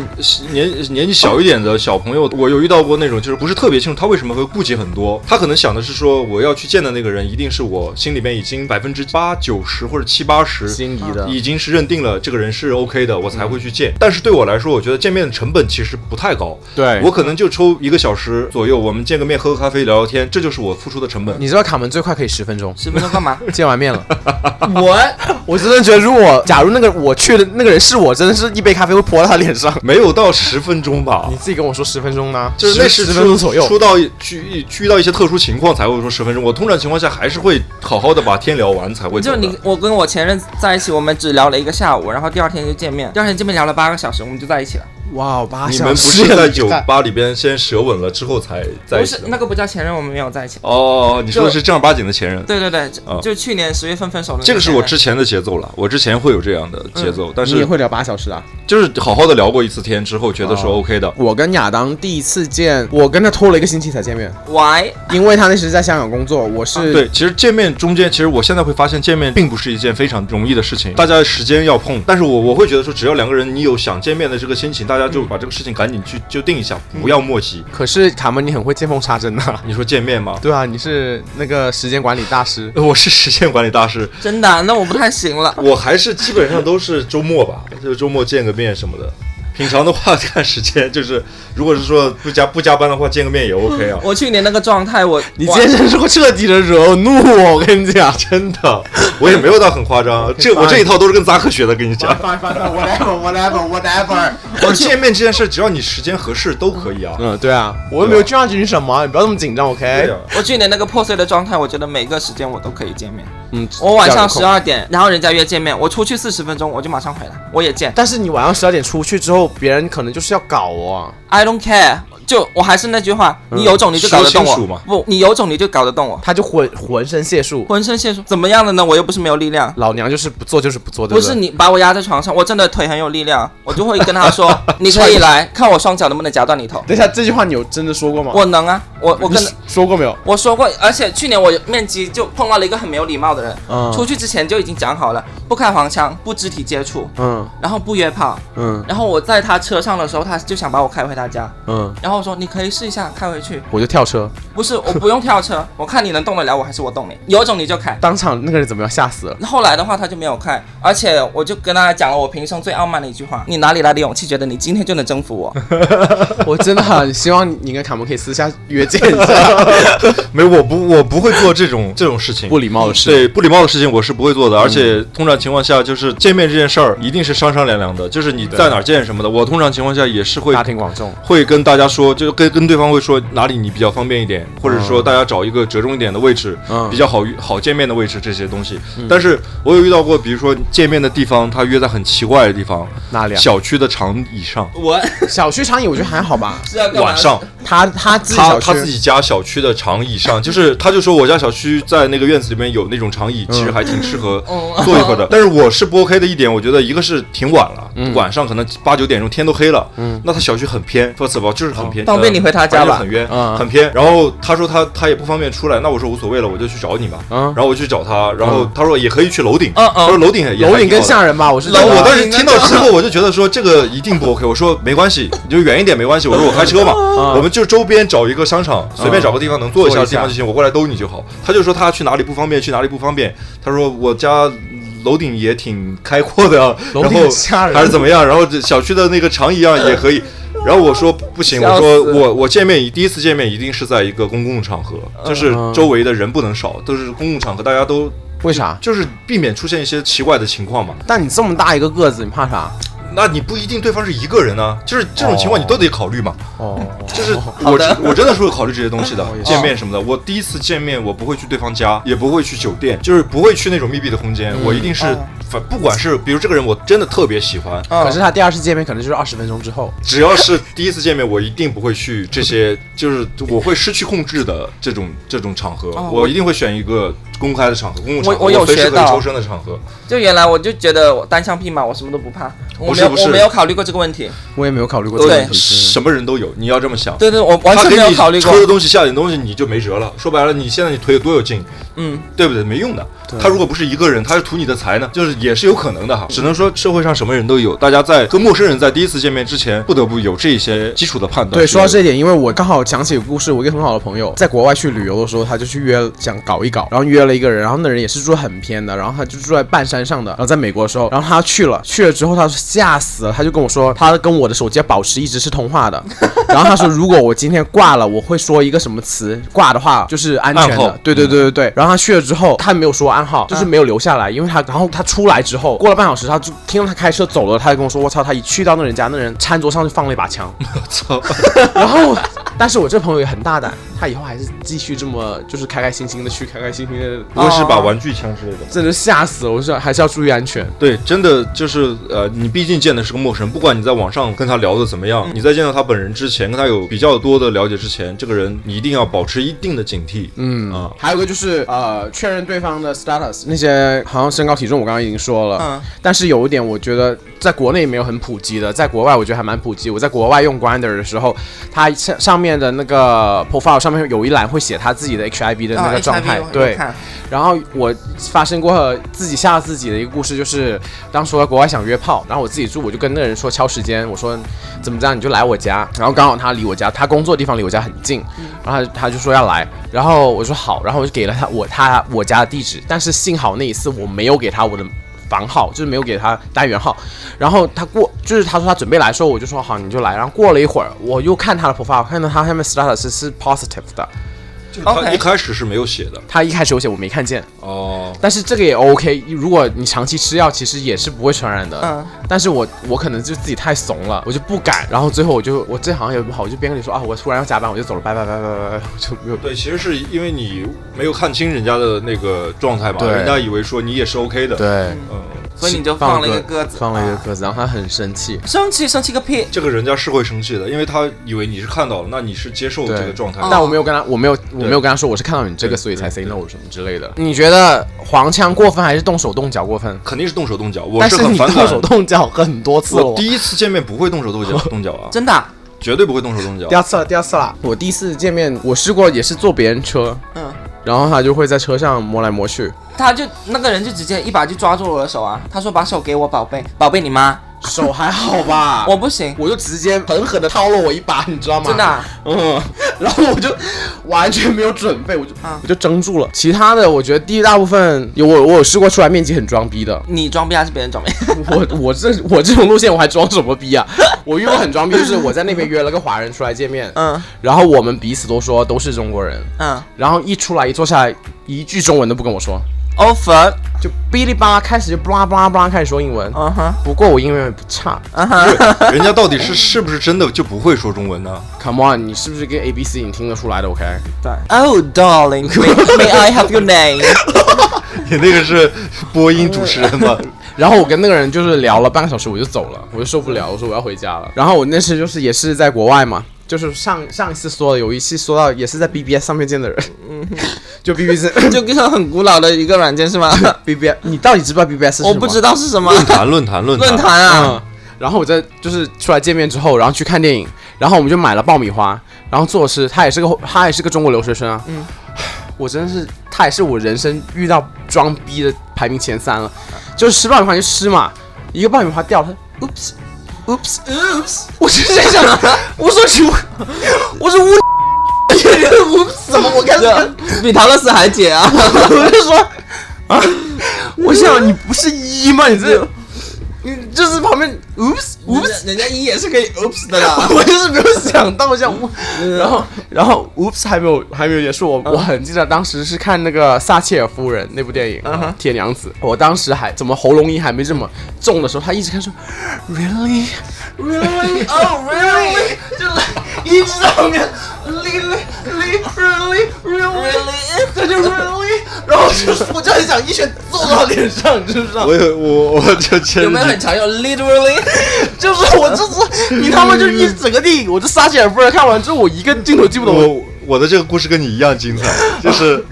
年年纪小一点的小朋友，我有遇到过那种就是不是特别清楚他为什么会顾忌很多，他可能想的是说我要去见的那个人一定是我心里面已经百分之八九十或者七八十心仪的已经是认定了这个人是 OK 的，我才会去见。但是对我来说，我觉得见面的成本其实不太高，对我可能就抽一个小时左右，我们见个面喝个咖啡聊聊天，这就是我付出的成本。你知道卡门最快可以十分钟十分钟干嘛？见完面了。我我真的觉得，如果假如那个我去的那个人是我，真的是一杯咖啡会泼到他脸上。没有到十分钟吧你，自己跟我说十分钟呢，就是那是十分钟左右。出到去遇到一些特殊情况才会说十分钟。我通常情况下还是会好好的把天聊完才会。就你，我跟我前任在一起，我们只聊了一个下午，然后第二天就见面，第二天见面聊了八个小时，我们就在一起了。哇，八你们不是在酒吧里边先舌吻了之后才在一起的吗？不是那个不叫前任，我们没有在一起。哦，你说的是正儿八经的前任。对对对，就哦就去年十月份分手的那这个是我任之前的节奏了，我之前会有这样的节奏，但是你也会聊八小时啊？就是好好的聊过一次天之后，觉得说哦 OK 的。我跟亚当第一次见，我跟他拖了一个星期才见面，Why？因为他那时在香港工作，我是对，其实见面中间，其实我现在会发现见面并不是一件非常容易的事情，大家时间要碰。但是我我会觉得说，只要两个人你有想见面的这个心情，大家就把这个事情赶紧去就定一下，不要磨叽。可是卡门，你很会见缝插针呐、你说见面吗？对啊，你是那个时间管理大师。我是时间管理大师，真的啊？那我不太行了。我还是基本上都是周末吧，就周末见个面什么的。平常的话看时间，就是如果是说不加不加班的话，见个面也 OK 啊。我去年那个状态，我你今天真是会彻底的惹怒我，我跟你讲。真的，我也没有到很夸张，这 我这一套都是跟扎克学的，跟你讲。whatever whatever whatever。我见面这件事，只要你时间合适都可以啊。嗯，对啊，我又没有拒绝你什么，你不要那么紧张，OK？我去年那个破碎的状态，我觉得每个时间我都可以见面。嗯，我晚上。十二点，然后人家约见面，我出去四十分钟，我就马上回来，我也见。但是你晚上十二点出去之后，别人可能就是要搞我、I don't care，就我还是那句话，你有种你就搞得动我不，你有种你就搞得动我，他就浑浑身解数。浑身解数，怎么样的呢？我又不是没有力量。老娘就是不做就是不做，对对不是你把我压在床上，我真的腿很有力量，我就会跟他说，你可以来看我双脚能不能夹断你头。等一下，这句话你有真的说过吗？我能啊，我我跟你说过没有？我说过，而且去年我面基就碰到了一个很没有礼貌的人，嗯出去之前就已经讲好了，不开黄腔，不肢体接触，嗯然后不约炮，嗯然后我在他车上的时候，他就想把我开回他家，嗯，然后我说你可以试一下开回去，我就跳车，不是我不用跳车，我看你能动得了我还是我动你，有种你就开。当场那个人怎么样？吓死了！后来的话他就没有开，而且我就跟他讲了我平生最傲慢的一句话：你哪里来的勇气，觉得你今天就能征服我？我真的很希望你跟卡门可以私下约见一下，没，我不我不会做这种这种事情，不礼貌的事。对不礼貌的事情我是不会做的，而且通常情况下就是见面这件事儿一定是商商量量的，就是你在哪儿见什么的，我通常情况下也是会大庭广众，会跟大家说，就跟跟对方会说哪里你比较方便一点，或者说大家找一个折中一点的位置，嗯比较好好见面的位置这些东西。但是我有遇到过，比如说见面的地方，他约在很奇怪的地方，哪里啊？小区的长椅上，我 小区长椅我觉得还好吧。晚上他他自己他他自己家小区的长椅上，就是他就说我家小区在那个院子里面有那种长椅，其实还挺适合坐一会儿的。但是我是不 OK 的一点，我觉得一个是挺晚了，晚上可能八九点钟天都黑了，嗯那他小区很偏，first of all 就是很偏，方便你回他家吧很冤，嗯很偏。然后他说他他也不方便出来，那我说无所谓了，我就去找你吧。嗯然后我去找他，然后他说也可以去楼顶，嗯嗯他说楼顶也楼顶更吓人吧？我是楼我当时听到之后，我就觉得说这个一定不 OK。我说没关系，你就远一点没关系。我说我开车嘛，我们就周边找一个商场，随便找个地方能坐一下的地方就行，我过来兜你就好。他就说他去哪里不方便，去哪里不方便。他说我家楼顶也挺开阔的啊，然后还是怎么样，然后这小区的那个长椅啊也可以。然后我说不行，我说我我见面第一次见面一定是在一个公共场合，就是嗯周围的人不能少，都是公共场合，大家都为啥？就是避免出现一些奇怪的情况嘛。但你这么大一个个子，你怕啥？那你不一定对方是一个人啊，就是这种情况你都得考虑嘛。哦，就是我我真的是会考虑这些东西的见面什么的。我第一次见面，我不会去对方家，也不会去酒店，就是不会去那种密闭的空间。我一定是哦，反不管是比如这个人我真的特别喜欢，嗯可是他第二次见面可能就是二十分钟之后。只要是第一次见面，我一定不会去这些，就是我会失去控制的这种这种场合，哦我一定会选一个公开的场合，公共场合，我我有非适学到合抽身的场合。就原来我就觉得我单枪匹马，我什么都不怕，我没有我没有考虑过这个问题。我也没有考虑过这个对问题。什么人都有，你要这么想。对对，我完全没有他给你考虑过抽。的东西下点东西你就没辙了。说白了，你现在你腿有多有劲，嗯，对不对？没用的。他如果不是一个人，他是图你的财呢，就是也是有可能的哈。只能说社会上什么人都有，大家在跟陌生人在第一次见面之前，不得不有这些基础的判断。对，说到这一点，因为我刚好讲起一个故事，我一个很好的朋友在国外去旅游的时候，他就去约想搞一搞，然后约了一个人，然后那人也是住很偏的，然后他就住在半山上的，然后在美国的时候，然后他去了，去了之后他吓死了，他就跟我说，他跟我的手机要保持一直是通话的，然后他说如果我今天挂了，我会说一个什么词，挂的话就是安全的，对对对对对，然后他去了之后，他没有说暗号，就是没有留下来，因为他然后他出来之后，过了半小时，他就听到他开车走了，他就跟我说，我操，他一去到那人家，那人餐桌上就放了一把枪。我操，然后，但是我这朋友也很大胆，他以后还是继续这么就是开开心心的去，开开心心的，不会是把玩具枪之类的。真的吓死了！我说还是要注意安全。对，真的就是呃，你毕竟见的是个陌生人，不管你在网上跟他聊的怎么样，你在见到他本人之前，跟他有比较多的了解之前，这个人你一定要保持一定的警惕。嗯啊还有个就是呃，确认对方的 status，那些好像身高体重我刚刚已经说了，嗯。但是有一点我觉得在国内没有很普及的，在国外我觉得还蛮普及。我在国外用 Grinder 的时候，它上上面的那个 profile 上面有一栏会写他自己的 HIV 的那啊个状态对，看然后我发生过自己吓自己的一个故事，就是当时我在国外想约炮，然后我自己住，我就跟那个人说敲时间，我说怎么着你就来我家，然后刚好他离我家，他工作的地方离我家很近，然后他他就说要来，然后我说好，然后我就给了他我他我家的地址，但是幸好那一次我没有给他我的。房号就是没有给他单元号，然后他过就是他说他准备来的时候，我就说好你就来，然后过了一会儿，我又看他的 profile，看到他下面 status 是 positive 的，他一开始是没有写的他一开始有写我没看见，哦。但是这个也 OK，如果你长期吃药，其实也是不会传染的。嗯，但是我我可能就自己太怂了，我就不敢。然后最后我就我这好像也不好，我就边跟你说啊，我突然要加班，我就走了，拜拜拜拜拜拜，就没有。对，其实是因为你没有看清人家的那个状态嘛，对人家以为说你也是 OK 的。，对，嗯，所以你就放了一个鸽子，放了一个啊鸽子，然后他很生气。生气生气个屁！这个人家是会生气的，因为他以为你是看到了，那你是接受这个状态的。但我没有跟他，我没有，我没有跟他说我是看到你这个，所以才 say no 什么之类的。你觉得黄腔过分还是动手动脚过分？肯定是动手动脚，我是很反感。动手动脚很多次了我。第一次见面不会动手动脚 动脚啊，真的啊，绝对不会动手动脚第。二次了，第二次了。我第一次见面，我试过也是坐别人车，嗯，然后他就会在车上摸来摸去。他就那个人就直接一把就抓住我的手啊，他说把手给我，宝贝，宝贝你妈，手还好吧？我不行，我就直接狠狠的掏了我一把，你知道吗？真的啊，嗯，然后我就完全没有准备，我就、啊我就怔住了。其他的，我觉得第一大部分有我我有试过出来面积很装逼的，你装逼还是别人装逼？我我这我这种路线我还装什么逼啊？我遇过很装逼，就是我在那边约了个华人出来见面，嗯然后我们彼此都说都是中国人，嗯然后一出来一坐下来，一句中文都不跟我说，，offer，就哔哩吧啦开始就巴拉巴拉巴拉开始说英文。嗯哼，不过我英文也不差嗯哼，人家到底是是不是真的就不会说中文呢？，Come on，你是不是跟 A B C 你听得出来的？OK，对，Oh darling，may may I have your name？你那个是播音主持人吗？然后我跟那个人就是聊了半个小时，我就走了，我就受不了，我说我要回家了。然后我那次就是也是在国外嘛，就是上上一次说的，有一期说到也是在 BBS 上面见的人，就 BBS 就跟很古老的一个软件是吗？BBS，你到底知不知道 BBS 是什么？我不知道是什么。论坛论坛论论坛啊。嗯，，然后我在就是出来见面之后，然后去看电影，然后我们就买了爆米花，然后做的是他也是个他也是个中国留学生啊，嗯，我真的是他也是我人生遇到装逼的排名前三了，就是吃爆米花就吃嘛，一个爆米花掉，他 oops oops oops，我就在想，我说去，我说我。我怎么我开始比唐乐斯还解啊！我就说 啊，我想你不是一吗？你这，你就是旁边 oops 人家人家一也是可以 oops 的啦。我就是没有想到像我，然后然后 oops 还没有还没有结束，我我很记得当时是看那个撒切尔夫人那部电影铁娘子，我当时还怎么喉咙音还没这么重的时候，他一直看说 really really oh really 就是一直在后面 really really really really 他就 really，然后就是我就很想一拳揍到脸上，你知不知道？我有我我就前有没有很常用？Literally？就是我这次你他妈就一整个电影，我这撒切尔夫人看完之后，我一个镜头记不得。我我的这个故事跟你一样精彩，就是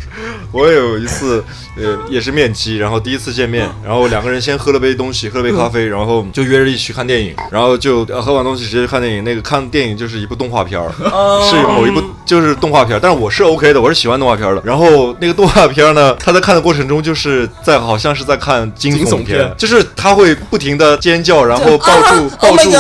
我有一次呃也是面基，然后第一次见面，然后两个人先喝了杯东西，喝了杯咖啡，然后就约着一起去看电影，然后就呃喝完东西直接去看电影。那个看电影就是一部动画片儿，是某一部就是动画片儿，但是我是 OK 的，我是喜欢动画片儿的。然后那个动画片儿呢，他在看的过程中就是在好像是在看惊惊悚片就是他会不停的尖叫，然后抱住啊 抱 Oh 住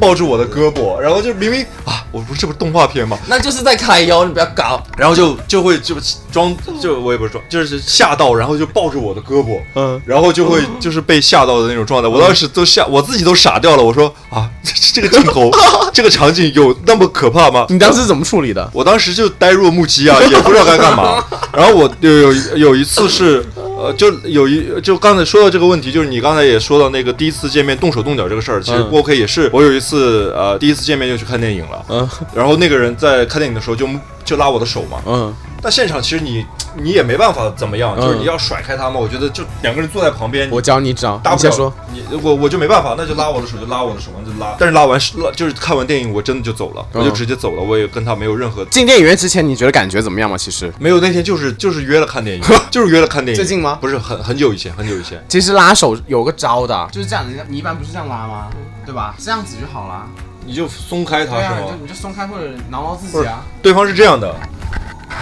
抱住我的胳膊，然后就明明啊，我不是这不是动画片吗？那就是在揩油，你不要搞。然后就就会就装就我也不是装，就是吓到，然后就抱着我的胳膊，嗯，然后就会就是被吓到的那种状态。我当时都吓，我自己都傻掉了。我说啊，这这个镜头，这个场景有那么可怕吗？你当时怎么处理的？我当时就呆若木鸡啊，也不知道该干嘛。然后我有有有一次是，呃，就有一就刚才说到这个问题，就是你刚才也说到那个第一次见面动手动脚这个事儿，其实 OK 也是。我有一次呃第一次见面就去看电影了，嗯然后那个人在看电影的时候就就拉我的手嘛，嗯，但现场其实你你也没办法怎么样，嗯就是你要甩开他嘛。我觉得就两个人坐在旁边，我教你一招，大不了说。你我我就没办法，那就拉我的手就拉我的手，嘛就拉。但是拉完拉就是看完电影我真的就走了，嗯我就直接走了，我也跟他没有任何。进电影院之前，你觉得感觉怎么样吗？其实，没有那天就是就是约了看电影，就是约了看电影。最近吗不是很很久以前，很久以前。其实拉手有个招的，就是这样，你你一般不是这样拉吗？对吧？这样子就好了。你就松开他是吗？你就松开或者挠挠自己啊，对方是这样的，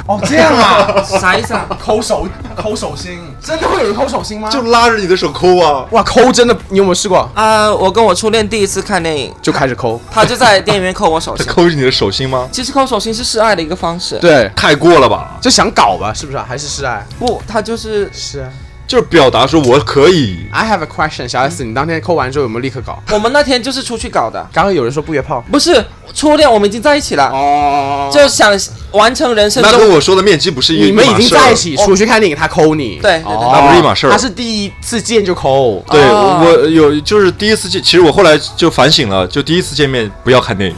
哦，这样啊，啥意思啊？抠手 抠手心，真的会有人抠手心吗？就拉着你的手抠啊。哇，抠真的，你有没有试过？啊、我跟我初恋第一次看电影，就开始抠。他就在电影院抠我手他心。抠着你的手心吗？其实抠手心是示爱的一个方式。对，太过了吧？就想搞吧，是不是、啊？还是示爱？不，他就是是啊。就是表达说我可以。I have a question，小 S，你当天抠完之后有没有立刻搞？我们那天就是出去搞的，刚刚有人说不约炮。不是初恋，我们已经在一起了，哦就想完成人生。那跟我说的面基不是一你们已经在一。起，出去看电影，他抠你。对对对哦那不是一码事儿他是第一次见就抠。对、哦我有就是第一次见，其实我后来就反省了，就第一次见面不要看电影。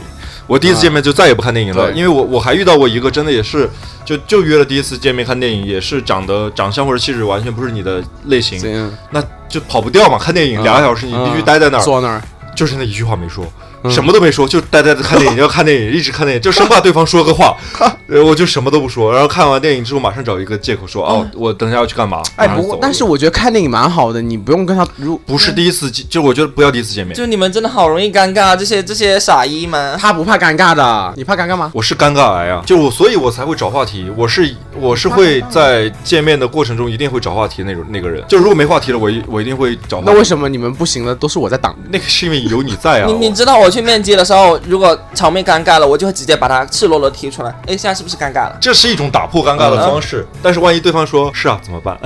我第一次见面就再也不看电影了，对因为我我还遇到过一个真的也是，就就约了第一次见面看电影，也是长得长相或者气质完全不是你的类型，那就跑不掉嘛。看电影嗯两个小时，你必须嗯待在那儿，坐那儿。就是那一句话没说，嗯什么都没说，就呆呆的看电影，要看电影，一直看电影，就生怕对方说个话，呃我就什么都不说。然后看完电影之后，马上找一个借口说，哦，我等一下要去干嘛。哎，不过但是我觉得看电影蛮好的，你不用跟他如不是第一次见，就我觉得不要第一次见面。就你们真的好容易尴尬，这些这些傻一们。他不怕尴尬的，你怕尴尬吗？我是尴尬癌啊，就我，所以我才会找话题。我是我是会在见面的过程中一定会找话题那种那个人。就如果没话题了，我一我一定会找。那为什么你们不行了？都是我在挡。那个是因为有你在啊。你你知道我去面基的时候，如果场面尴尬了，我就会直接把他赤裸裸踢出来。哎，现在是不是尴尬了？这是一种打破尴尬的方式，但是万一对方说是啊，怎么办？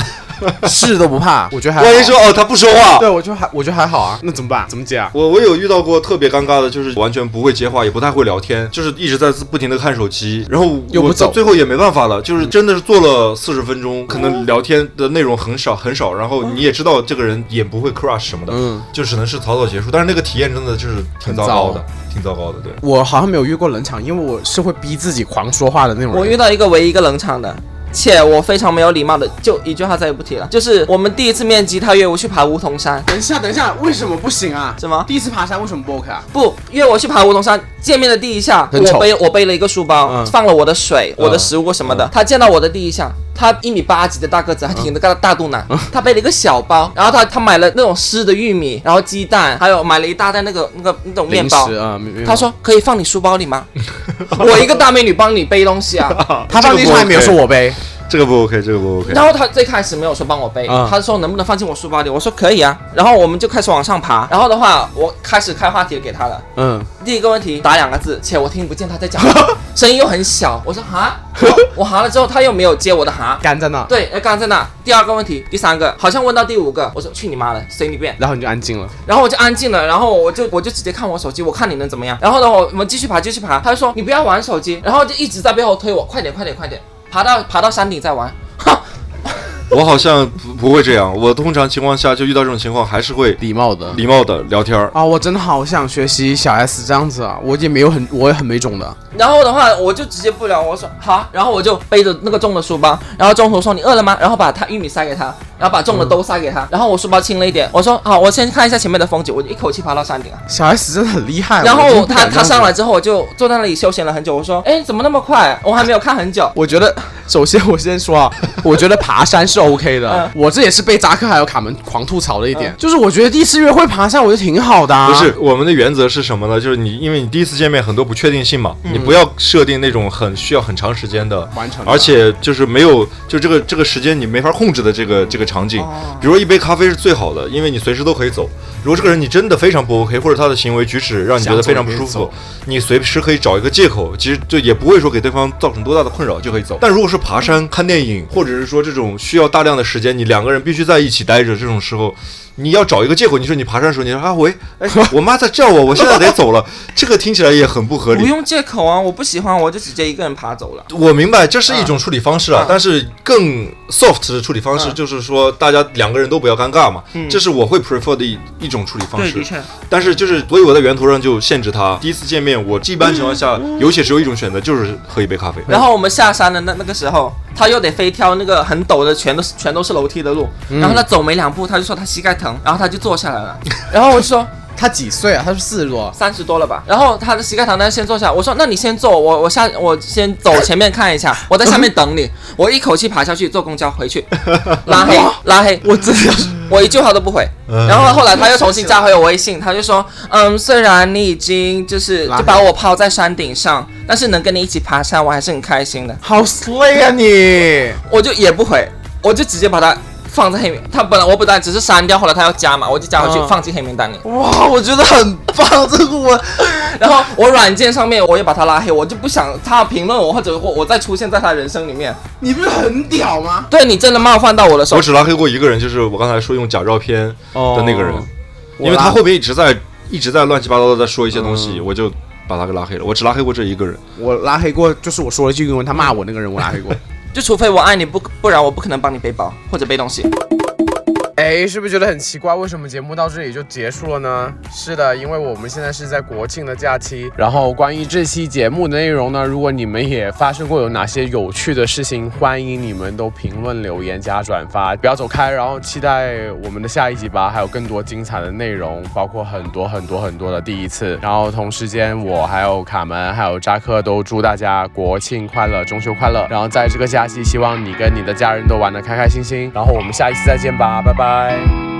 是都不怕，我觉得还好。万一说哦他不说话，对，我觉得还我觉得还好啊。那怎么办？怎么接啊？我我有遇到过特别尴尬的，就是完全不会接话，也不太会聊天，就是一直在不停的看手机，然后我又不走最后也没办法了，就是真的是坐了四十分钟，可能聊天的内容很少很少，然后你也知道这个人也不会 crush 什么的，嗯就只能是草草结束。但是那个体验真的就是挺糟糕的，挺糟糕的，对。我好像没有遇过冷场，因为我是会逼自己狂说话的那种人。我遇到一个唯一一个冷场的，且我非常没有礼貌的，就一句话再也不提了。就是我们第一次面基，他约我去爬梧桐山，等一下，等一下，为什么不行啊？什么第一次爬山为什么不 OK 啊？不约我去爬梧桐山，见面的第一下，我背我背了一个书包，嗯放了我的水、我的食物什么的。他见到我的第一下，他一米八几的大个子，还挺着个大肚腩，他背了一个小包，然后他他买了那种湿的玉米，然后鸡蛋，还有买了一大袋那个那个那种面包。啊，他说可以放你书包里吗？我一个大美女帮你背东西啊。他放地上也没有说我背，这个不 OK，这个不 OK。然后他最开始没有说帮我背，嗯他说能不能放进我书包里，我说可以啊。然后我们就开始往上爬，然后的话我开始开话题给他了。嗯，第一个问题打两个字，且我听不见他在讲话，声音又很小。我说哈，我我哈了之后他又没有接我的哈。干在那，对，呃刚刚在那。第二个问题，第三个，好像问到第五个，我说去你妈的，随你便。然后你就安静了。然后我就安静了，然后我就我就直接看我手机，我看你能怎么样。然后呢，我我们继续爬，继续爬。他就说你不要玩手机，然后就一直在背后推我，快点，快点，快点，爬到爬到山顶再玩。哈，我好像不不会这样，我通常情况下就遇到这种情况，还是会礼貌的礼貌的聊天儿。啊，我真的好想学习小 S 这样子啊，我也没有很，我也很没种的。然后的话，我就直接不聊，我说好，然后我就背着那个重的书包，然后中途说你饿了吗？然后把他玉米塞给他，然后把重的都塞给他，然后我书包轻了一点，我说好，我先看一下前面的风景，我就一口气爬到山顶啊。小 S 真的很厉害。然后他他上来之后，我就坐在那里休闲了很久。我说，哎，怎么那么快？我还没有看很久。我觉得，首先我先说啊，我觉得爬山是 OK 的嗯。我这也是被扎克还有卡门狂吐槽的一点，就是我觉得第一次约会爬山，我觉得挺好的啊。不是，我们的原则是什么呢？就是你，因为你第一次见面很多不确定性嘛，你不要设定那种很需要很长时间的完成的而且就是没有就这个这个时间你没法控制的这个这个场景。比如说一杯咖啡是最好的，因为你随时都可以走。如果这个人你真的非常不 OK，或者他的行为举止让你觉得非常不舒服你随时可以找一个借口，其实就也不会说给对方造成多大的困扰就可以走。但如果是爬山、看电影，或者是说这种需要大量的时间，你两个人必须在一起待着，这种时候。你要找一个借口，你说你爬山的时候，你说啊喂，哎，我妈在叫我，我现在得走了，这个听起来也很不合理。不用借口啊，我不喜欢，我就直接一个人爬走了。我明白这是一种处理方式啊，嗯但是更 soft 的处理方式嗯就是说，大家两个人都不要尴尬嘛，这是我会 prefer 的一一种处理方式。确。但是就是，所以我在源头上就限制他，第一次见面，我一般情况下，尤其只有一种选择，就是喝一杯咖啡。然后我们下山的那那个时候，他又得飞挑那个很陡的，全都是全都是楼梯的路。然后他走没两步，他就说他膝盖疼，然后他就坐下来了。然后我就说他几岁啊？他是四十多。三十多了吧。然后他的膝盖疼，他先坐下。我说那你先坐，我我下我先走前面看一下，我在下面等你。我一口气爬下去，坐公交回去，拉黑拉黑，我真的是我一句话都不回。然后后来他又重新加回我微信，他就说，嗯，虽然你已经就是就把我抛在山顶上，但是能跟你一起爬山，我还是很开心的。好 slay 啊你！我就也不回，我就直接把它放在黑名。他本来我本来只是删掉，后来他要加嘛，我就加回去、嗯放进黑名单里。哇，我觉得很棒，这个我 然后我软件上面我也把他拉黑，我就不想他评论我，或者我我再出现在他人生里面。你不是很屌吗？对你真的冒犯到我的时候我，只拉黑过一个人，就是我刚才说用假照片的那个人，因为他后面一直在一直在乱七八糟的在说一些东西，嗯我就把他给拉黑了。我只拉黑过这一个人。我拉黑过，就是我说了一句英文，他骂我那个人，我拉黑过。就除非我爱你不不然我不可能帮你背包或者背东西。哎，是不是觉得很奇怪？为什么节目到这里就结束了呢？是的，因为我们现在是在国庆的假期。然后关于这期节目的内容呢，如果你们也发生过有哪些有趣的事情，欢迎你们都评论留言加转发，不要走开。然后期待我们的下一集吧，还有更多精彩的内容，包括很多很多很多的第一次。然后同时间，我还有卡门还有扎克都祝大家国庆快乐，中秋快乐。然后在这个假期，希望你跟你的家人都玩得开开心心。然后我们下一期再见吧，拜拜。Bye.